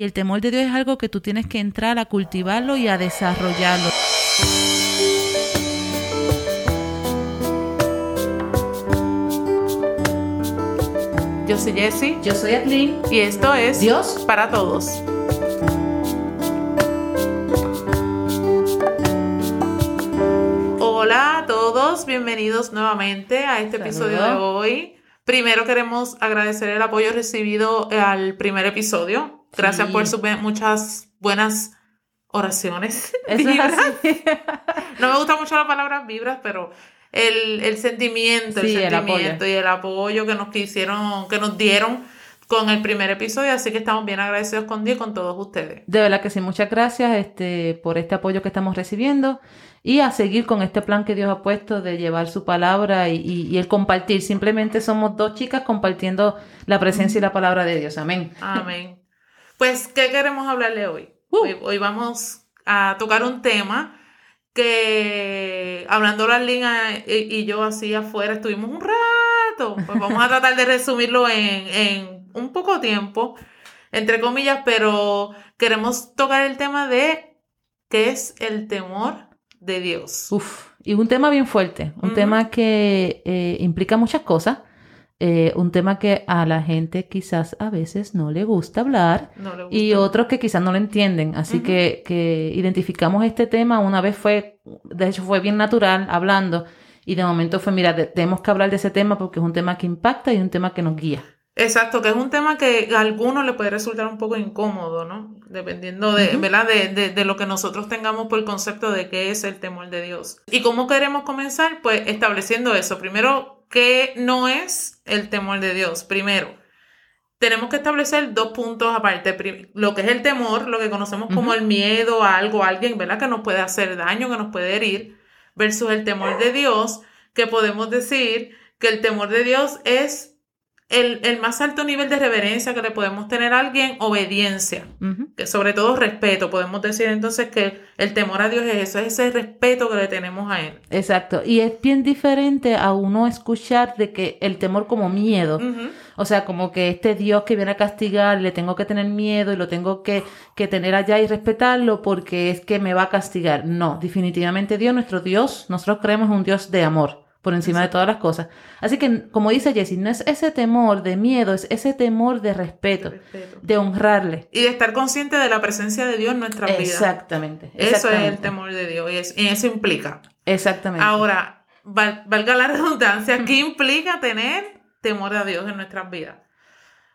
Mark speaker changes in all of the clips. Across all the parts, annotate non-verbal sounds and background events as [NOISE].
Speaker 1: Y el temor de Dios es algo que tú tienes que entrar a cultivarlo y a desarrollarlo.
Speaker 2: Yo soy Jessie
Speaker 1: Yo soy Atlin.
Speaker 2: y esto es
Speaker 1: Dios
Speaker 2: para todos. Hola a todos, bienvenidos nuevamente a este episodio de hoy. Primero queremos agradecer el apoyo recibido al primer episodio. Gracias
Speaker 1: Sí.
Speaker 2: por sus muchas buenas oraciones. [LAUGHS] Vibras. [LAUGHS] No me gusta mucho la palabra vibras, pero el, el sentimiento,
Speaker 1: Sí,
Speaker 2: el sentimiento y el apoyo que nos quisieron, que nos dieron con el primer episodio, así que estamos bien agradecidos con Dios y con todos ustedes.
Speaker 1: De verdad que sí, muchas gracias este, por este apoyo que estamos recibiendo y a seguir con este plan que Dios ha puesto de llevar su palabra y, y- y el compartir. Simplemente somos dos chicas compartiendo la presencia y la palabra de Dios. Amén.
Speaker 2: Amén. Pues, ¿qué queremos hablarle hoy?
Speaker 1: Uh.
Speaker 2: Hoy, hoy vamos a tocar un tema que, hablando la línea y, y yo así afuera, estuvimos un rato. Pues vamos a tratar de resumirlo en, en un poco tiempo, entre comillas, pero queremos tocar el tema de qué es el temor de Dios.
Speaker 1: Uf, y un tema bien fuerte, un tema que eh, implica muchas cosas, eh, un tema que a la gente quizás a veces no le gusta hablar
Speaker 2: No le gusta.
Speaker 1: y otros que quizás no lo entienden. Así que, que identificamos este tema, una vez fue, de hecho fue bien natural hablando y de momento fue, mira, de- tenemos que hablar de ese tema porque es un tema que impacta y un tema que nos guía.
Speaker 2: Exacto, que es un tema que a algunos le puede resultar un poco incómodo, ¿no? Dependiendo de. ¿verdad? De, de- de lo que nosotros tengamos por el concepto de qué es el temor de Dios. ¿Y cómo queremos comenzar? Pues estableciendo eso. Primero, ¿qué no es el temor de Dios? Primero, tenemos que establecer dos puntos aparte. Lo que es el temor, lo que conocemos como el miedo a algo, a alguien, ¿verdad? Que nos puede hacer daño, que nos puede herir, versus el temor de Dios, que podemos decir que el temor de Dios es el, el más alto nivel de reverencia que le podemos tener a alguien, obediencia, que sobre todo respeto. Podemos decir entonces que el temor a Dios es eso, es ese respeto que le tenemos a Él.
Speaker 1: Exacto. Y es bien diferente a uno escuchar de que el temor como miedo. O sea, como que este Dios que viene a castigar, le tengo que tener miedo y lo tengo que, que tener allá y respetarlo porque es que me va a castigar. No, definitivamente Dios, nuestro Dios, nosotros creemos un Dios de amor por encima de todas las cosas. Así que, como dice Jessie, no es ese temor de miedo, es ese temor de respeto,
Speaker 2: Respeto.
Speaker 1: de honrarle.
Speaker 2: Y de estar consciente de la presencia de Dios en nuestras vidas.
Speaker 1: Exactamente.
Speaker 2: Eso es el temor de Dios y, es- y eso implica.
Speaker 1: Exactamente.
Speaker 2: Ahora, val- valga la redundancia, [LAUGHS] ¿qué implica tener temor a Dios en nuestras vidas?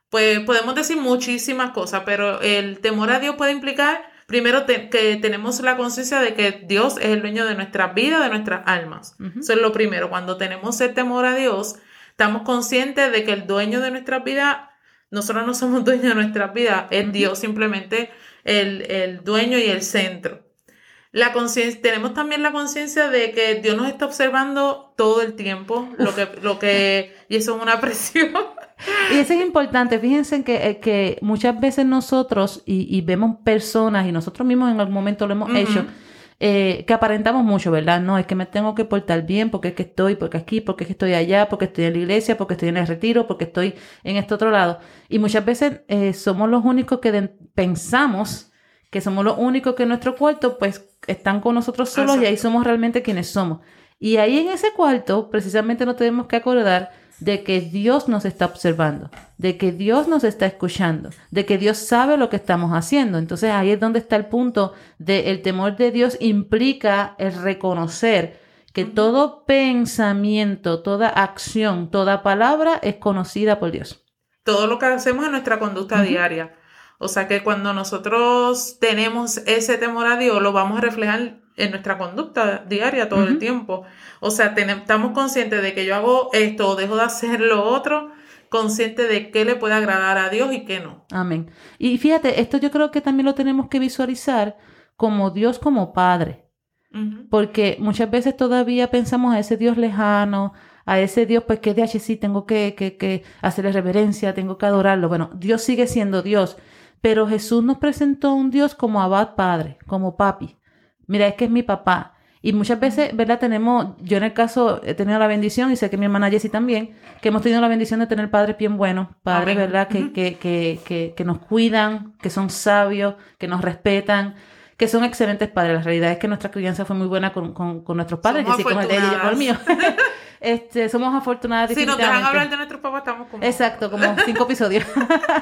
Speaker 2: Pues podemos decir muchísimas cosas, pero el temor a Dios puede implicar, primero, te- que tenemos la conciencia de que Dios es el dueño de nuestras vidas, de nuestras almas. Eso es lo primero. Cuando tenemos el temor a Dios, estamos conscientes de que el dueño de nuestras vidas, nosotros no somos [LAUGHS] dueños de nuestras vidas, es. Dios simplemente el, el dueño y el centro. La conciencia, tenemos también la conciencia de que Dios nos está observando todo el tiempo, lo que, lo que, y eso es una [LAUGHS] presión.
Speaker 1: Y eso es importante, fíjense que, eh, que muchas veces nosotros, y, y vemos personas, y nosotros mismos en algún momento lo hemos hecho, eh, que aparentamos mucho, ¿verdad? No, es que me tengo que portar bien porque es que estoy, porque aquí, porque es que estoy allá, porque estoy en la iglesia, porque estoy en el retiro, porque estoy en este otro lado. Y muchas veces eh, somos los únicos que pensamos que somos los únicos que en nuestro cuarto pues están con nosotros solos y ahí somos realmente quienes somos. Y ahí en ese cuarto precisamente nos tenemos que acordar de que Dios nos está observando, de que Dios nos está escuchando, de que Dios sabe lo que estamos haciendo. Entonces ahí es donde está el punto de el temor de Dios implica el reconocer que todo pensamiento, toda acción, toda palabra es conocida por Dios.
Speaker 2: Todo lo que hacemos en nuestra conducta diaria. O sea que cuando nosotros tenemos ese temor a Dios, lo vamos a reflejar en nuestra conducta diaria todo el tiempo. O sea, estamos conscientes de que yo hago esto o dejo de hacer lo otro, consciente de qué le puede agradar a Dios y qué no.
Speaker 1: Amén. Y fíjate, esto yo creo que también lo tenemos que visualizar como Dios como Padre. Porque muchas veces todavía pensamos a ese Dios lejano, a ese Dios, pues que de sí tengo que, que, que hacerle reverencia, tengo que adorarlo. Bueno, Dios sigue siendo Dios, pero Jesús nos presentó un Dios como Abad Padre, como Papi. Mira, es que es mi papá. Y muchas veces, ¿verdad? Tenemos, yo en el caso he tenido la bendición, y sé que mi hermana Jessie también, que hemos tenido la bendición de tener padres bien buenos, padres,
Speaker 2: Amén.
Speaker 1: ¿verdad? Que, que, que, que, que nos cuidan, que son sabios, que nos respetan, que son excelentes padres. La realidad es que nuestra crianza fue muy buena con, con, con nuestros padres,
Speaker 2: Somos
Speaker 1: Jessie con el de ella y con el mío. [LAUGHS] este, somos afortunadas
Speaker 2: Si nos dejan hablar de nuestros papás, estamos como...
Speaker 1: Exacto, como [LAUGHS] cinco episodios.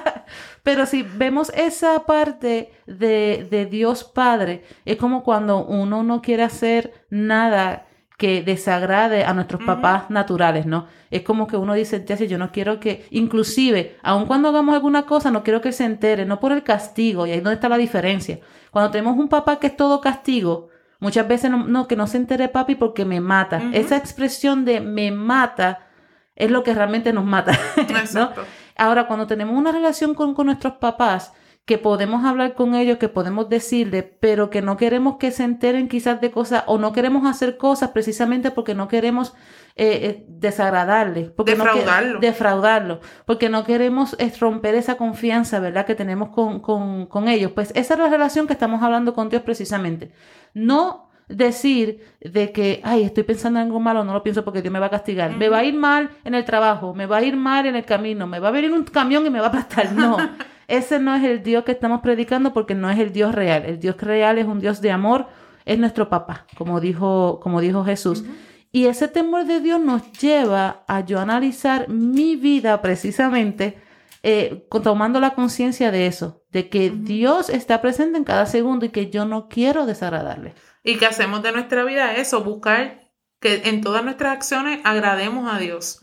Speaker 1: [LAUGHS] Pero si vemos esa parte de, de Dios Padre, es como cuando uno no quiere hacer nada que desagrade a nuestros papás naturales, ¿no? Es como que uno dice, ya sé, yo no quiero que, inclusive, aun cuando hagamos alguna cosa, no quiero que se entere, no por el castigo, y ahí es donde está la diferencia. Cuando tenemos un papá que es todo castigo, muchas veces no, no, que no se entere papi porque me mata. Esa expresión de me mata es lo que realmente nos mata. [LAUGHS] Ahora, cuando tenemos una relación con, con nuestros papás, que podemos hablar con ellos, que podemos decirle, pero que no queremos que se enteren quizás de cosas o no queremos hacer cosas precisamente porque no queremos eh, eh, desagradarles, porque no que-
Speaker 2: Defraudarlo.
Speaker 1: defraudarlo, porque no queremos eh, romper esa confianza, ¿verdad? Que tenemos con, con, con ellos. Pues esa es la relación que estamos hablando con Dios precisamente. No decir de que, ay, estoy pensando en algo malo, no lo pienso porque Dios me va a castigar. Me va a ir mal en el trabajo, me va a ir mal en el camino, me va a venir un camión y me va a aplastar. No, [LAUGHS] ese no es el Dios que estamos predicando porque no es el Dios real. El Dios real es un Dios de amor, es nuestro papá, como dijo, como dijo Jesús. Y ese temor de Dios nos lleva a yo analizar mi vida precisamente eh, tomando la conciencia de eso, de que. Dios está presente en cada segundo y que yo no quiero desagradarle.
Speaker 2: Y que hacemos de nuestra vida eso, buscar que en todas nuestras acciones agrademos a Dios.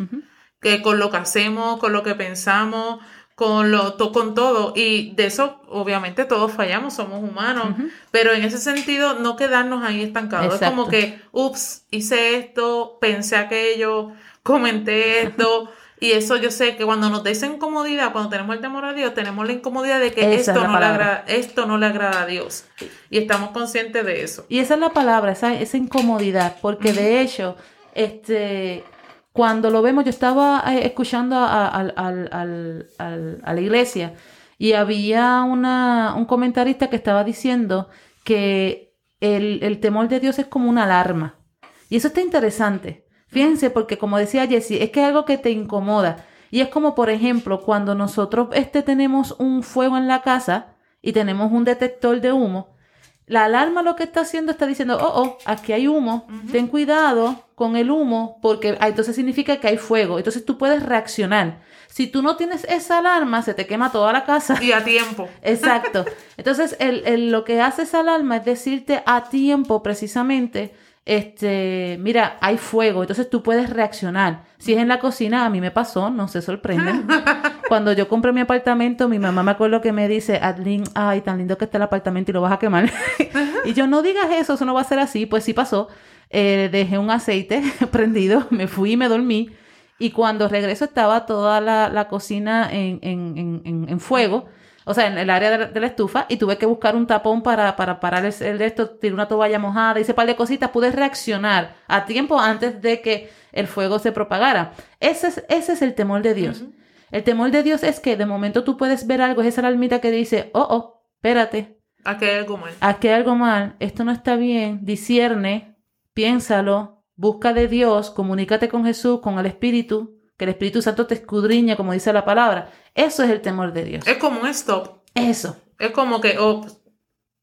Speaker 2: Que con lo que hacemos, con lo que pensamos, con, lo, to- con todo. Y de eso, obviamente, todos fallamos, somos humanos. Pero en ese sentido, no quedarnos ahí estancados. Es como que, ups, hice esto, pensé aquello, comenté esto. y eso yo sé que cuando nos da esa incomodidad, cuando tenemos el temor a Dios, tenemos la incomodidad de que
Speaker 1: Esa
Speaker 2: esto no, le agrada, esto no le agrada a Dios. Y estamos conscientes de eso.
Speaker 1: Y esa es la palabra, esa, esa incomodidad, porque de hecho, este, cuando lo vemos, yo estaba eh, escuchando a, la iglesia y había una, un comentarista que estaba diciendo que el, temor de Dios es como una alarma. Y eso está interesante. Fíjense, porque como decía Jessie, es que es algo que te incomoda. Y es como, por ejemplo, cuando nosotros este, tenemos un fuego en la casa y tenemos un detector de humo, la alarma lo que está haciendo está diciendo, oh, oh, aquí hay humo, ten cuidado con el humo, porque ah, entonces significa que hay fuego. Entonces tú puedes reaccionar. Si tú no tienes esa alarma, se te quema toda la casa.
Speaker 2: Y a tiempo. [LAUGHS]
Speaker 1: Exacto. Entonces, el, el- lo que hace esa alarma es decirte a tiempo precisamente, este, mira, hay fuego, entonces tú puedes reaccionar. Si es en la cocina, a mí me pasó, no se sorprenden. [LAUGHS] Cuando yo compré mi apartamento, mi mamá me acuerdo que me dice, Adlin, ay, tan lindo que está el apartamento y lo vas a quemar. [LAUGHS] y yo, no digas eso, eso no va a ser así. Pues sí pasó. Eh, dejé un aceite [LAUGHS] prendido, me fui y me dormí. Y cuando regreso estaba toda la, cocina en, fuego, o sea, en el área de la, estufa, y tuve que buscar un tapón para, para parar el, el de esto, tiré una toalla mojada, hice un par de cositas, pude reaccionar a tiempo antes de que el fuego se propagara. Ese es, ese es el temor de Dios.
Speaker 2: Ujú.
Speaker 1: El temor de Dios es que de momento tú puedes ver algo, es esa alarmita que dice, oh, oh, espérate,
Speaker 2: Aquí hay algo mal.
Speaker 1: aquí hay algo mal, esto no está bien, discierne, piénsalo, busca de Dios, comunícate con Jesús, con el Espíritu, que el Espíritu Santo te escudriña, como dice la palabra. Eso es el temor de Dios.
Speaker 2: Es como un stop.
Speaker 1: Eso.
Speaker 2: Es como que, oh,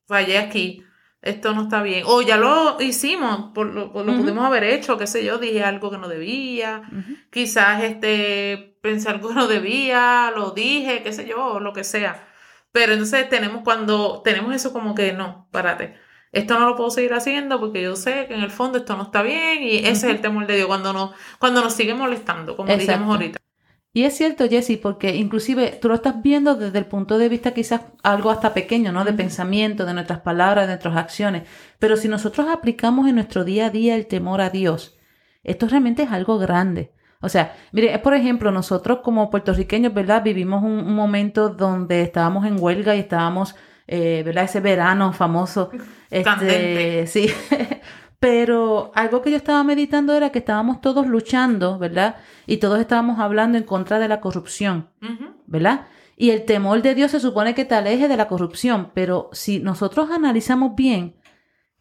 Speaker 2: fallé aquí. Esto no está bien. O ya lo hicimos, por lo, por lo pudimos haber hecho, qué sé yo, dije algo que no debía. Quizás este pensé algo que no debía, lo dije, qué sé yo, o lo que sea. Pero entonces tenemos cuando tenemos eso como que no, párate. Esto no lo puedo seguir haciendo porque yo sé que en el fondo esto no está bien y ese es el temor de Dios cuando nos, cuando nos sigue molestando, como
Speaker 1: Exacto.
Speaker 2: dijimos ahorita.
Speaker 1: Y es cierto, Jesse, porque inclusive tú lo estás viendo desde el punto de vista quizás algo hasta pequeño, ¿no? De pensamiento, de nuestras palabras, de nuestras acciones. Pero si nosotros aplicamos en nuestro día a día el temor a Dios, esto realmente es algo grande. O sea, mire, es por ejemplo, nosotros como puertorriqueños, ¿verdad? Vivimos un, un momento donde estábamos en huelga y estábamos, eh, ¿verdad? Ese verano famoso. Este,
Speaker 2: Candente.
Speaker 1: sí. [LAUGHS] Pero algo que yo estaba meditando era que estábamos todos luchando, ¿verdad? Y todos estábamos hablando en contra de la corrupción. ¿verdad? Y el temor de Dios se supone que te aleje de la corrupción, pero si nosotros analizamos bien,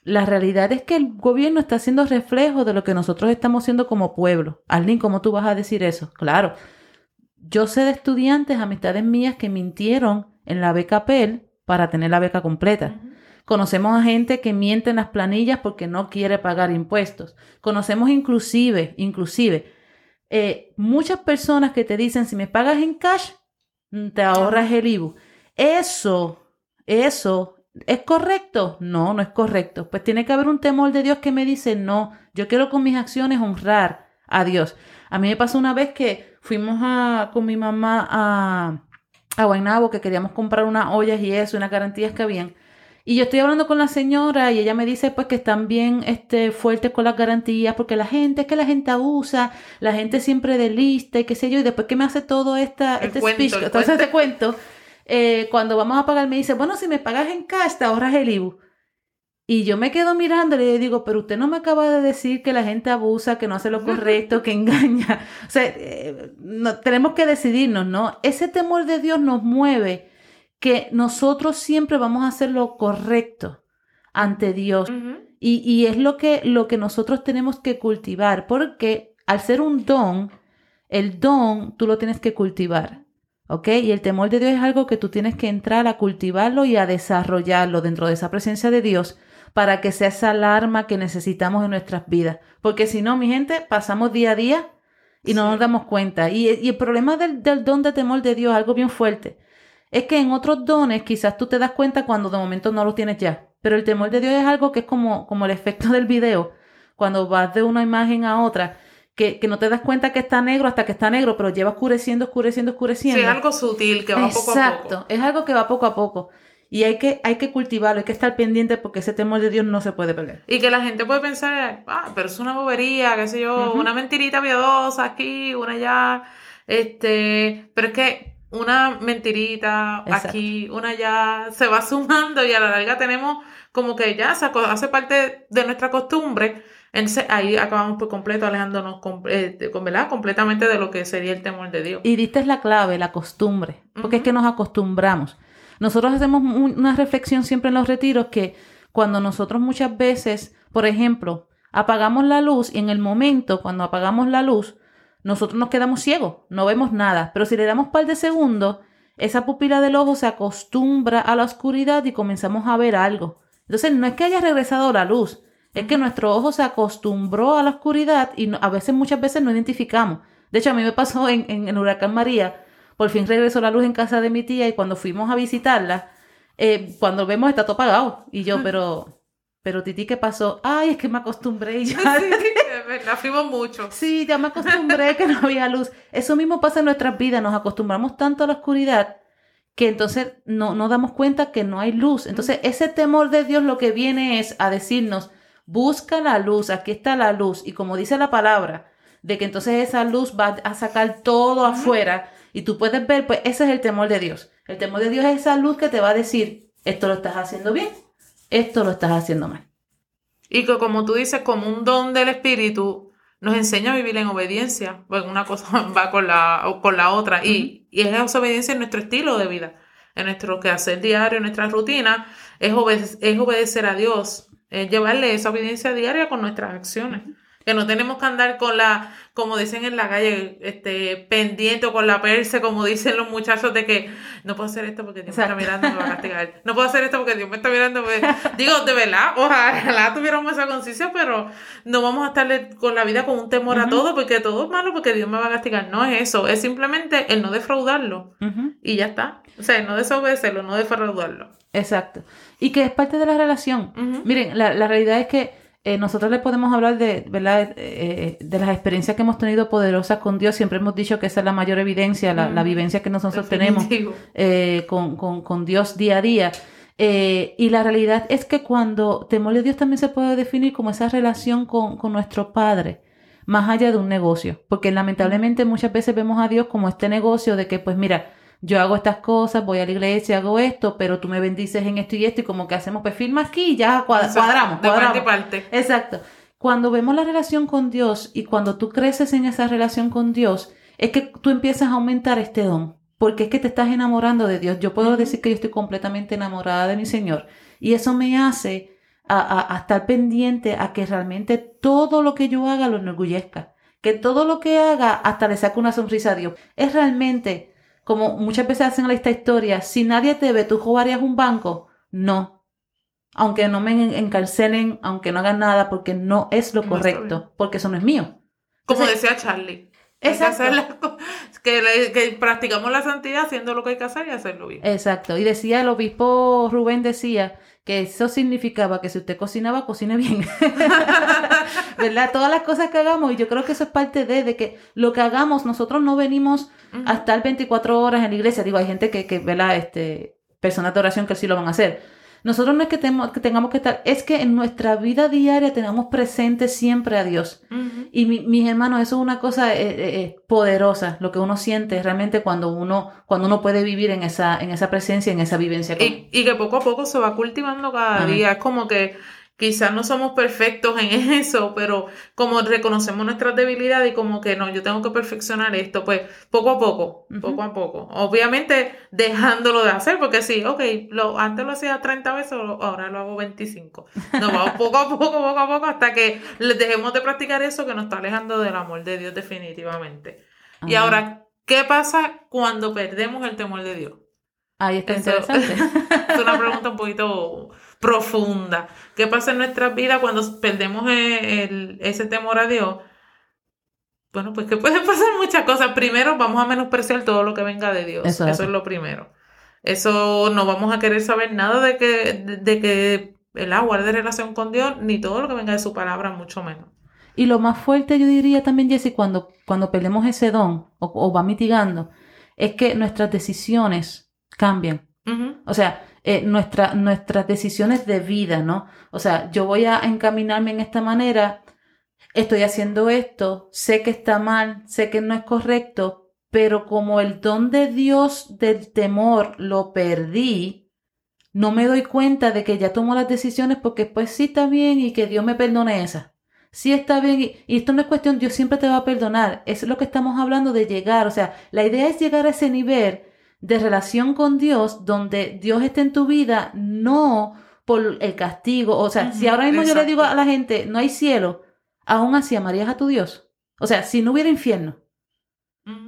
Speaker 1: la realidad es que el gobierno está haciendo reflejo de lo que nosotros estamos haciendo como pueblo. Arlene, ¿cómo tú vas a decir eso? Claro, yo sé de estudiantes, amistades mías, que mintieron en la beca PEL para tener la beca completa. Conocemos a gente que miente en las planillas porque no quiere pagar impuestos. Conocemos inclusive, inclusive, eh, muchas personas que te dicen, si me pagas en cash, mm, te ahorras el IBU. Eso, eso ¿Es correcto? No, no es correcto. Pues tiene que haber un temor de Dios que me dice, no, yo quiero con mis acciones honrar a Dios. A mí me pasó una vez que fuimos a, con mi mamá a, a que queríamos comprar unas ollas y eso, unas garantías que habían. Y yo estoy hablando con la señora y ella me dice pues que están bien este, fuertes con las garantías porque la gente, es que la gente abusa, la gente siempre de lista y qué sé yo, y después que me hace todo esta, este speech, todo este cuento, eh, cuando vamos a pagar me dice, bueno, si me pagas en cash, te ahorras el IBU. Y yo me quedo mirando y le digo, pero usted no me acaba de decir que la gente abusa, que no hace lo correcto, que engaña. [LAUGHS] O sea, eh, no, tenemos que decidirnos, ¿no? Ese temor de Dios nos mueve que nosotros siempre vamos a hacer lo correcto ante Dios. y, y, es lo que, lo que nosotros tenemos que cultivar, porque al ser un don, el don tú lo tienes que cultivar. ¿Ok? Y el temor de Dios es algo que tú tienes que entrar a cultivarlo y a desarrollarlo dentro de esa presencia de Dios para que sea esa alarma que necesitamos en nuestras vidas. Porque si no, mi gente, pasamos día a día y no nos damos cuenta. Y, el problema del, del, don de temor de Dios, algo bien fuerte, es que en otros dones quizás tú te das cuenta cuando de momento no lo tienes ya. Pero el temor de Dios es algo que es como, como el efecto [LAUGHS] del video. Cuando vas de una imagen a otra, que, no te das cuenta que está negro hasta que está negro, pero lleva oscureciendo, oscureciendo, oscureciendo.
Speaker 2: Sí, es algo sutil que va poco a poco. Exacto,
Speaker 1: es algo que va poco a poco. Y hay que, hay que cultivarlo, hay que estar pendiente porque ese temor de Dios no se puede perder.
Speaker 2: Y que la gente puede pensar, ah, pero es una bobería, qué sé yo, una mentirita piadosa aquí, una allá, este, pero es que una mentirita aquí, una allá, se va sumando y a la larga tenemos como que ya hace parte de nuestra costumbre entonces ahí acabamos por completo alejándonos eh, completamente de lo que sería el temor de Dios.
Speaker 1: Y diste la clave, la costumbre, porque es que nos acostumbramos. Nosotros hacemos una reflexión siempre en los retiros que cuando nosotros muchas veces, por ejemplo, apagamos la luz y en el momento cuando apagamos la luz, nosotros nos quedamos ciegos, no vemos nada, pero si le damos un par de segundos, esa pupila del ojo se acostumbra a la oscuridad y comenzamos a ver algo. Entonces no es que haya regresado la luz, es que nuestro ojo se acostumbró a la oscuridad y a veces, muchas veces no identificamos. De hecho, a mí me pasó en, en, en, Huracán María, por fin regresó la luz en casa de mi tía y cuando fuimos a visitarla, eh, cuando vemos está todo apagado. Y yo, pero, pero Titi, ¿qué pasó? Ay, es que me acostumbré y [LAUGHS] ya.
Speaker 2: Sí, la fuimos mucho.
Speaker 1: Sí, ya me acostumbré que no había luz. Eso mismo pasa en nuestras vidas, nos acostumbramos tanto a la oscuridad que entonces no nos damos cuenta que no hay luz. Entonces, ese temor de Dios lo que viene es a decirnos, Busca la luz, aquí está la luz. Y como dice la palabra, de que entonces esa luz va a sacar todo afuera y tú puedes ver, pues ese es el temor de Dios. El temor de Dios es esa luz que te va a decir, esto lo estás haciendo bien, esto lo estás haciendo mal.
Speaker 2: Y que como tú dices, como un don del Espíritu, nos enseña a vivir en obediencia. Pues una cosa [LAUGHS] va con la, con la otra. y, y es esa obediencia en nuestro estilo de vida, en nuestro quehacer diario, en nuestra rutina. Es, es obedecer a Dios es llevarle esa obediencia diaria con nuestras acciones. Que no tenemos que andar con la, como dicen en la calle, este, pendiente o con la perse, como dicen los muchachos, de que no puedo hacer esto porque Dios me está mirando y me va a castigar. No puedo hacer esto porque Dios me está mirando. Pues, digo, de verdad, ojalá tuviéramos esa conciencia, pero no vamos a estarle con la vida con un temor a todo, porque todo es malo, porque Dios me va a castigar. No es eso, es simplemente el no defraudarlo. Y ya está. O sea, el no desobedecerlo, no defraudarlo.
Speaker 1: Exacto. Y que es parte de la relación. Miren, la, la, realidad es que eh, nosotros le podemos hablar de, ¿verdad? Eh, de las experiencias que hemos tenido poderosas con Dios. Siempre hemos dicho que esa es la mayor evidencia, la, la vivencia que nosotros tenemos eh, con, con, con, Dios día a día. y la realidad es que cuando temor de Dios también se puede definir como esa relación con, con nuestro Padre más allá de un negocio, porque lamentablemente muchas veces vemos a Dios como este negocio de que, pues mira, yo hago estas cosas, voy a la iglesia, hago esto, pero tú me bendices en esto y esto, y como que hacemos, pues firma aquí y ya cuadramos. De
Speaker 2: parte y parte.
Speaker 1: Exacto. Cuando vemos la relación con Dios y cuando tú creces en esa relación con Dios, es que tú empiezas a aumentar este don, porque es que te estás enamorando de Dios. Yo puedo decir que yo estoy completamente enamorada de mi Señor, y eso me hace a, estar pendiente a que realmente todo lo que yo haga lo enorgullezca. Que todo lo que haga hasta le saque una sonrisa a Dios. Es realmente, como muchas veces hacen esta historia, si nadie te ve, ¿tú jugarías un banco? No. Aunque no me encarcelen, aunque no hagan nada, porque no es lo correcto, porque eso no es mío.
Speaker 2: Como decía Charlie. Exacto. [LAUGHS] Que, que, practicamos la santidad haciendo lo que hay que hacer y hacerlo bien.
Speaker 1: Exacto. Y decía el obispo Rubén decía que eso significaba que si usted cocinaba, cocine bien. [LAUGHS] ¿Verdad? Todas las cosas que hagamos, y yo creo que eso es parte de, de que lo que hagamos, nosotros no venimos a estar 24 horas en la iglesia. Digo, hay gente que, que ¿verdad? Este, personas de oración que sí lo van a hacer nosotros no es que, tengamos que estar, es que en nuestra vida diaria tenemos presente siempre a Dios. Y mis hermanos, eso es una cosa eh, eh, eh, poderosa, lo que uno siente realmente cuando uno, cuando uno puede vivir en esa, en esa presencia, en esa vivencia.
Speaker 2: Y, y, que poco a poco se va cultivando cada día. Es como que Quizás no somos perfectos en [LAUGHS] eso, pero como reconocemos nuestras debilidades y como que no, yo tengo que perfeccionar esto, pues poco a poco, poco a poco. Obviamente dejándolo de hacer, porque sí, ok, lo, antes lo hacía 30 veces, ahora lo hago 25. Nos vamos [LAUGHS] poco a poco, poco a poco, hasta que dejemos de practicar eso que nos está alejando del amor de Dios definitivamente. Y ahora, ¿qué pasa cuando perdemos el temor de Dios?
Speaker 1: Ahí está interesante. [LAUGHS]
Speaker 2: es una pregunta un poquito profunda. ¿Qué pasa en nuestras vidas cuando perdemos el, ese temor a Dios? Bueno, pues que pueden [LAUGHS] pasar muchas cosas. Primero, vamos a menospreciar todo lo que venga de Dios. Eso, es lo primero. Eso no vamos a querer saber nada de que, de, que el agua de relación con Dios, ni todo lo que venga de su palabra, mucho menos.
Speaker 1: Y lo más fuerte, yo diría también, Jesse, cuando, cuando perdemos ese don o, va mitigando, es que nuestras decisiones cambian. O sea, eh, nuestras decisiones de vida, ¿no? O sea, yo voy a encaminarme en esta manera, estoy haciendo esto, sé que está mal, sé que no es correcto, pero como el don de Dios del temor lo perdí, no me doy cuenta de que ya tomo las decisiones porque pues sí está bien y que Dios me perdone esa. Sí está bien y, y esto no es cuestión, Dios siempre te va a perdonar. Es lo que estamos hablando de llegar. O sea, la idea es llegar a ese nivel de relación con Dios donde Dios esté en tu vida, no por el castigo. O sea, si ahora mismo yo le digo a la gente, no hay cielo, aún así amarías a tu Dios. O sea, si no hubiera infierno,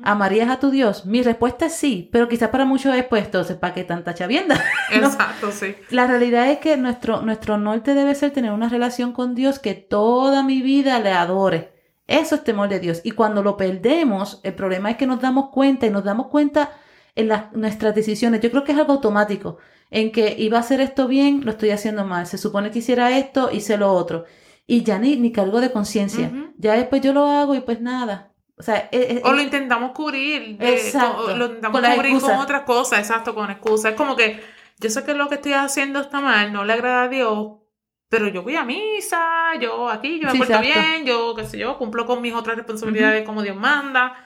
Speaker 1: ¿amarías a tu Dios? Mi respuesta es sí, pero quizás para muchos es pues entonces, ¿para qué tanta chavienda? [LAUGHS]
Speaker 2: Exacto, sí.
Speaker 1: La realidad es que nuestro, nuestro norte debe ser tener una relación con Dios que toda mi vida le adore. Eso es temor de Dios. Y cuando lo perdemos, el problema es que nos damos cuenta y nos damos cuenta en nuestras decisiones. Yo creo que es algo automático, en que iba a hacer esto bien, lo estoy haciendo mal. Se supone que hiciera esto, hice lo otro. Y ya ni, ni cargo de conciencia. Ya después yo lo hago y pues nada. O sea, e,
Speaker 2: e, o lo intentamos cubrir. exacto. lo intentamos cubrir con otra cosa, exacto, con excusas. Es como que yo sé que lo que estoy haciendo está mal, no le agrada a Dios, pero yo voy a misa, yo aquí, yo me porto bien, yo qué sé yo, cumplo con mis otras responsabilidades como Dios manda.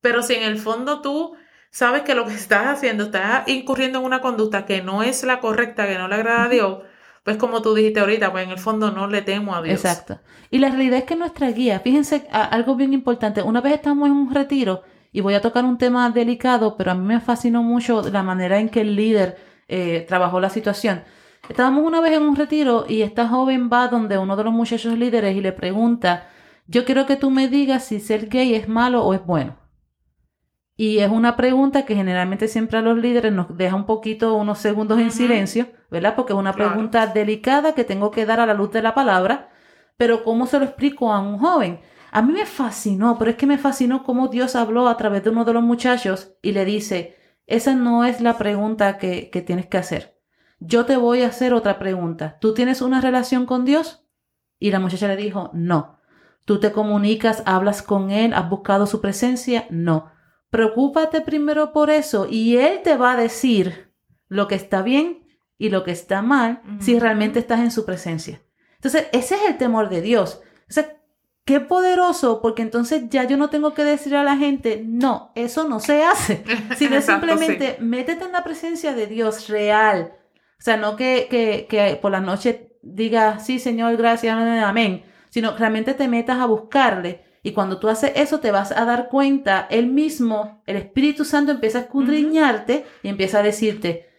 Speaker 2: Pero si en el fondo tú sabes que lo que estás haciendo, estás incurriendo en una conducta que no es la correcta, que no le agrada a Dios, pues como tú dijiste ahorita, pues en el fondo no le temo a Dios.
Speaker 1: Exacto. Y la realidad es que nuestra guía, fíjense algo bien importante, una vez estamos en un retiro, y voy a tocar un tema delicado, pero a mí me fascinó mucho la manera en que el líder eh, trabajó la situación. Estábamos una vez en un retiro y esta joven va donde uno de los muchachos líderes y le pregunta, yo quiero que tú me digas si ser gay es malo o es bueno. Y es una pregunta que generalmente siempre a los líderes nos deja un poquito, unos segundos en silencio, ¿verdad? Porque es una pregunta delicada que tengo que dar a la luz de la palabra, pero ¿cómo se lo explico a un joven? A mí me fascinó, pero es que me fascinó cómo Dios habló a través de uno de los muchachos y le dice, esa no es la pregunta que, que tienes que hacer. Yo te voy a hacer otra pregunta. ¿Tú tienes una relación con Dios? Y la muchacha le dijo, no. ¿Tú te comunicas, hablas con Él, has buscado su presencia? No. Preocúpate primero por eso y Él te va a decir lo que está bien y lo que está mal si realmente estás en su presencia. Entonces, ese es el temor de Dios. O sea, qué poderoso, porque entonces ya yo no tengo que decir a la gente, no, eso no se hace, [LAUGHS] sino simplemente métete en la presencia de Dios real. O sea, no que, que, que por la noche diga, sí, Señor, gracias, amén, sino realmente te metas a buscarle y cuando tú haces eso, te vas a dar cuenta, él mismo, el Espíritu Santo empieza a escudriñarte y empieza a decirte,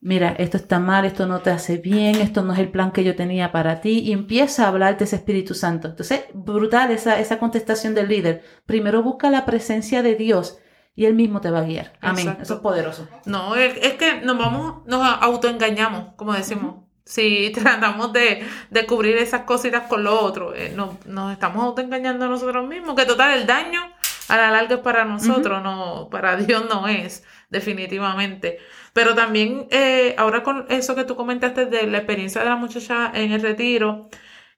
Speaker 1: mira, esto está mal, esto no te hace bien, esto no es el plan que yo tenía para ti, y empieza a hablarte ese Espíritu Santo. Entonces, brutal esa, esa contestación del líder. Primero busca la presencia de Dios y Él mismo te va a guiar. Amén. Eso es poderoso.
Speaker 2: No, es, es, que nos vamos, nos autoengañamos, como decimos. Si [LAUGHS] tratamos de, de, cubrir esas cositas con lo otro, eh, no, nos estamos autoengañando a nosotros mismos, que total el daño a la larga es para nosotros, no, para Dios no es, definitivamente. Pero también, eh, ahora con eso que tú comentaste de la experiencia de la muchacha en el retiro,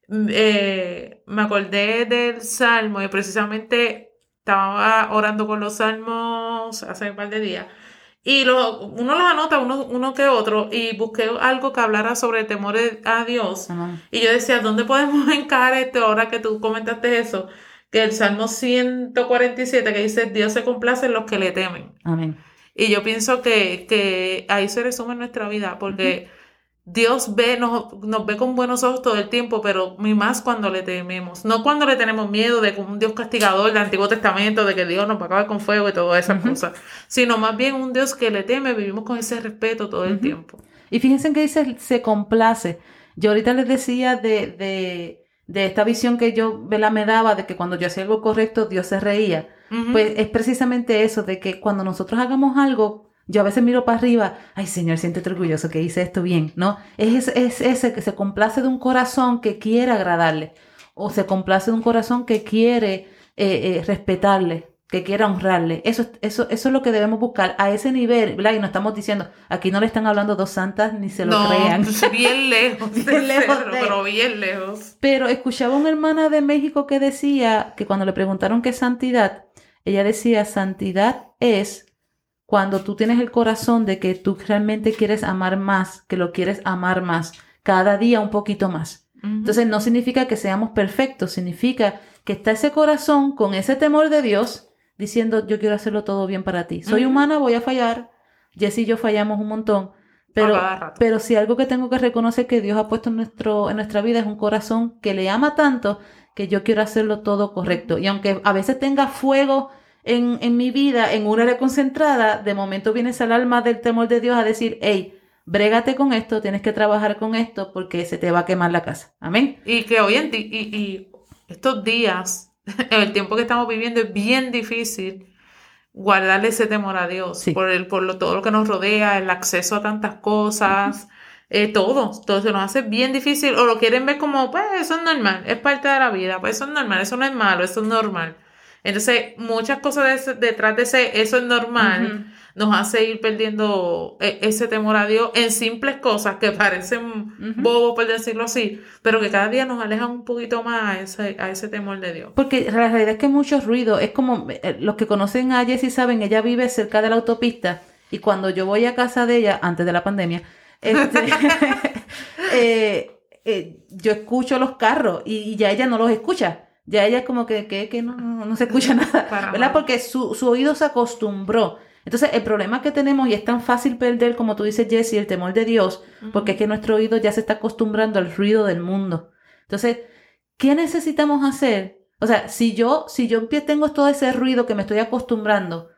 Speaker 2: mm, eh, me acordé del salmo y precisamente estaba orando con los salmos hace un par de días. Y lo, uno los anota, uno, uno que otro, y busqué algo que hablara sobre el temor a Dios. Y yo decía, ¿dónde podemos [LAUGHS] encajar esto ahora que tú comentaste eso? Que el Salmo 147 que dice, Dios se complace en los que le temen.
Speaker 1: Amén.
Speaker 2: Y yo pienso que, que ahí se resume nuestra vida, porque Dios ve, nos, nos, ve con buenos ojos todo el tiempo, pero muy más cuando le tememos. No cuando le tenemos miedo de que un Dios castigador del Antiguo Testamento, de que Dios nos va a acabar con fuego y todas esas cosas, sino más bien un Dios que le teme, vivimos con ese respeto todo el tiempo.
Speaker 1: Y fíjense que dice, se complace. Yo ahorita les decía de, de, de esta visión que yo me daba, de que cuando yo hacía algo correcto, Dios se reía. Pues es precisamente eso, de que cuando nosotros hagamos algo, yo a veces miro para arriba, ay Señor, siéntete orgulloso que hice esto bien, ¿no? Es, es ese que se complace de un corazón que quiere agradarle, o se complace de un corazón que quiere eh, eh, respetarle, que quiera honrarle. Eso, eso, eso es lo que debemos buscar a ese nivel, ¿verdad? Y no estamos diciendo, aquí no le están hablando dos santas ni se lo
Speaker 2: no,
Speaker 1: crean. [LAUGHS]
Speaker 2: Bien lejos, [LAUGHS] bien lejos pero bien lejos.
Speaker 1: Pero escuchaba una hermana de México que decía que cuando le preguntaron qué es santidad, ella decía, santidad es cuando tú tienes el corazón de que tú realmente quieres amar más, que lo quieres amar más, cada día un poquito más. Entonces no significa que seamos perfectos, significa que está ese corazón con ese temor de Dios diciendo yo quiero hacerlo todo bien para ti. Soy humana, voy a fallar. Jess y yo fallamos un montón. Pero, pero si algo que tengo que reconocer que Dios ha puesto en, nuestro, en nuestra vida es un corazón que le ama tanto que yo quiero hacerlo todo correcto. Y aunque a veces tenga fuego en, en mi vida, en una área concentrada, de momento vienes al alma del temor de Dios a decir, hey, brégate con esto, tienes que trabajar con esto porque se te va a quemar la casa. Amén.
Speaker 2: Y que hoy en día, y, y estos días, [LAUGHS] el tiempo que estamos viviendo es bien difícil guardarle ese temor a Dios por, el, por lo, todo lo que nos rodea, el acceso a tantas cosas. Eh, todo, todo se nos hace bien difícil o lo quieren ver como, pues eso es normal, es parte de la vida, pues eso es normal, eso no es malo, eso es normal. Entonces, muchas cosas detrás de ese, eso es normal, nos hace ir perdiendo e, ese temor a Dios en simples cosas que parecen bobos, por decirlo así, pero que cada día nos alejan un poquito más a ese, a ese temor de Dios.
Speaker 1: Porque la realidad es que hay mucho ruido, es como eh, los que conocen a Jessie saben, ella vive cerca de la autopista y cuando yo voy a casa de ella, antes de la pandemia, este, [LAUGHS] [LAUGHS] eh, eh, yo escucho los carros y, y ya ella no los escucha ya ella como que, que, que no, no, se escucha [LAUGHS] nada, ¿verdad? Porque su, su, oído se acostumbró. Entonces, el problema que tenemos, y es tan fácil perder, como tú dices, Jesse, el temor de Dios, porque es que nuestro oído ya se está acostumbrando al ruido del mundo. Entonces, ¿qué necesitamos hacer? O sea, si yo, si yo tengo todo ese ruido que me estoy acostumbrando,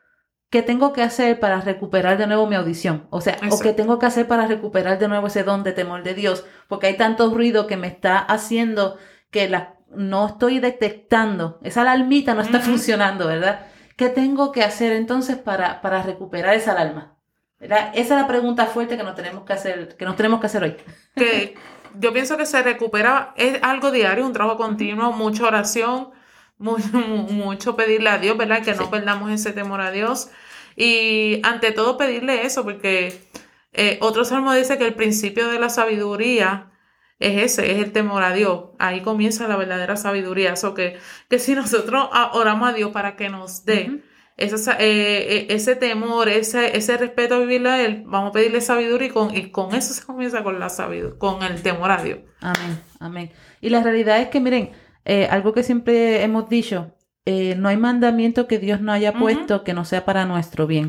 Speaker 1: ¿qué tengo que hacer para recuperar de nuevo mi audición? O sea, o qué tengo que hacer para recuperar de nuevo ese don de temor de Dios, porque hay tanto ruido que me está haciendo que la, no estoy detectando, esa alarmita no está funcionando, ¿verdad? ¿Qué tengo que hacer entonces para, para recuperar esa alarma? ¿verdad? Esa es la pregunta fuerte que nos tenemos que hacer, que nos tenemos que hacer hoy. [LAUGHS]
Speaker 2: Que yo pienso que se recupera, es algo diario, un trabajo continuo, mucha oración, mucho, [LAUGHS] mucho pedirle a Dios, ¿verdad? Que no perdamos ese temor a Dios. Y ante todo pedirle eso, porque eh, otro salmo dice que el principio de la sabiduría es ese, es el temor a Dios. Ahí comienza la verdadera sabiduría. Eso que, que si nosotros oramos a Dios para que nos dé ese, eh, eh, ese temor, ese, ese respeto a vivirle a Él, vamos a pedirle sabiduría y con, y con eso se comienza con la sabiduría, con el temor a Dios.
Speaker 1: Amén, amén. Y la realidad es que, miren, eh, algo que siempre hemos dicho, no hay mandamiento que Dios no haya puesto que no sea para nuestro bien.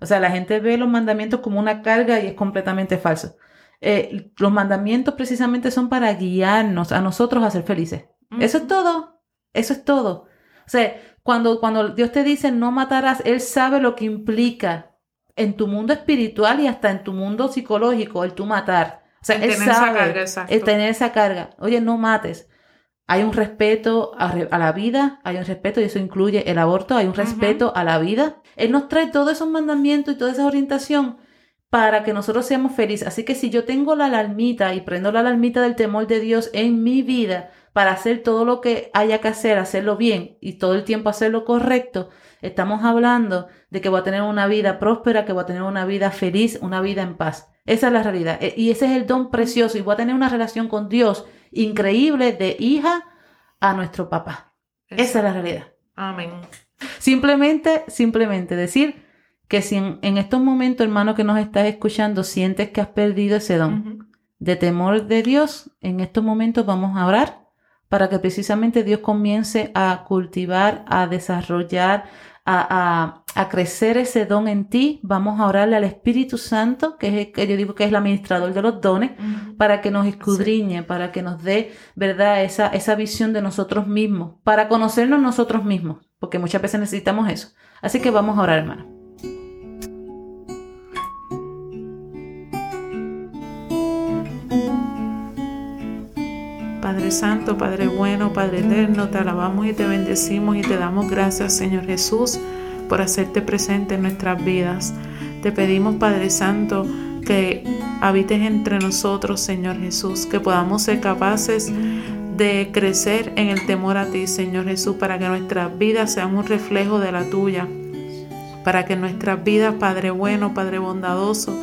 Speaker 1: O sea, la gente ve los mandamientos como una carga y es completamente falso. Eh, los mandamientos precisamente son para guiarnos a nosotros a ser felices. Eso es todo. Eso es todo. O sea, cuando, cuando Dios te dice no matarás, Él sabe lo que implica en tu mundo espiritual y hasta en tu mundo psicológico, el tú matar. O sea,
Speaker 2: El
Speaker 1: él
Speaker 2: tener esa
Speaker 1: sabe
Speaker 2: carga, exacto.
Speaker 1: el tener esa carga. Oye, no mates. Hay un respeto a, la vida, hay un respeto, y eso incluye el aborto, hay un respeto a la vida. Él nos trae todos esos mandamientos y toda esa orientación para que nosotros seamos felices. Así que si yo tengo la alarmita y prendo la alarmita del temor de Dios en mi vida para hacer todo lo que haya que hacer, hacerlo bien y todo el tiempo hacerlo correcto, estamos hablando de que voy a tener una vida próspera, que voy a tener una vida feliz, una vida en paz. Esa es la realidad. E- Y ese es el don precioso. Y voy a tener una relación con Dios increíble de hija a nuestro papá. Esa es la realidad.
Speaker 2: Amén.
Speaker 1: Simplemente, simplemente decir que si en, en estos momentos, hermano, que nos estás escuchando, sientes que has perdido ese don de temor de Dios, en estos momentos vamos a orar para que precisamente Dios comience a cultivar, a desarrollar, a, a- a crecer ese don en ti. Vamos a orarle al Espíritu Santo, que es el que yo digo que es el administrador de los dones, para que nos escudriñe, para que nos dé, ¿verdad?, esa, esa visión de nosotros mismos, para conocernos nosotros mismos, porque muchas veces necesitamos eso. Así que vamos a orar, hermano.
Speaker 2: Padre Santo, Padre bueno, Padre eterno, te alabamos y te bendecimos y te damos gracias, Señor Jesús, por hacerte presente en nuestras vidas. Te pedimos, Padre Santo, que habites entre nosotros, Señor Jesús, que podamos ser capaces de crecer en el temor a ti, Señor Jesús, para que nuestras vidas sean un reflejo de la tuya, para que nuestras vidas, Padre bueno, Padre bondadoso,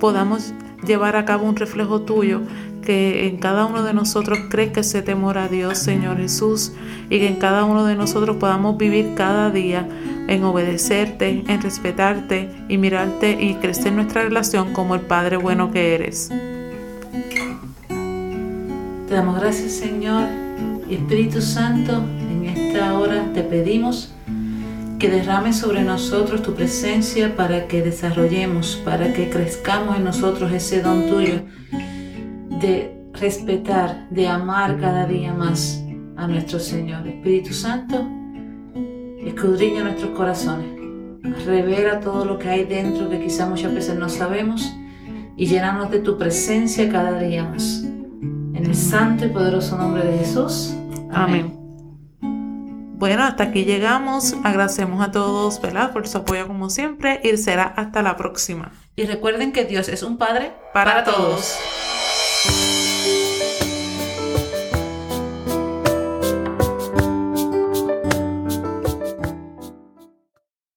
Speaker 2: podamos llevar a cabo un reflejo tuyo, que en cada uno de nosotros crezca ese temor a Dios, Señor Jesús, y que en cada uno de nosotros podamos vivir cada día en obedecerte, en respetarte y mirarte y crecer nuestra relación como el Padre bueno que eres.
Speaker 1: Te damos gracias, Señor. Espíritu Santo, en esta hora te pedimos que derrames sobre nosotros tu presencia para que desarrollemos, para que crezcamos en nosotros ese don tuyo de respetar, de amar cada día más a nuestro Señor. Espíritu Santo, escudriña nuestros corazones, revela todo lo que hay dentro que quizá muchas veces no sabemos y llénanos de tu presencia cada día más. En el santo y poderoso nombre de Jesús.
Speaker 2: Amén. Bueno, hasta aquí llegamos. Agradecemos a todos, ¿verdad? Por su apoyo como siempre y será hasta la próxima.
Speaker 1: Y recuerden que Dios es un Padre
Speaker 2: Para todos. thank you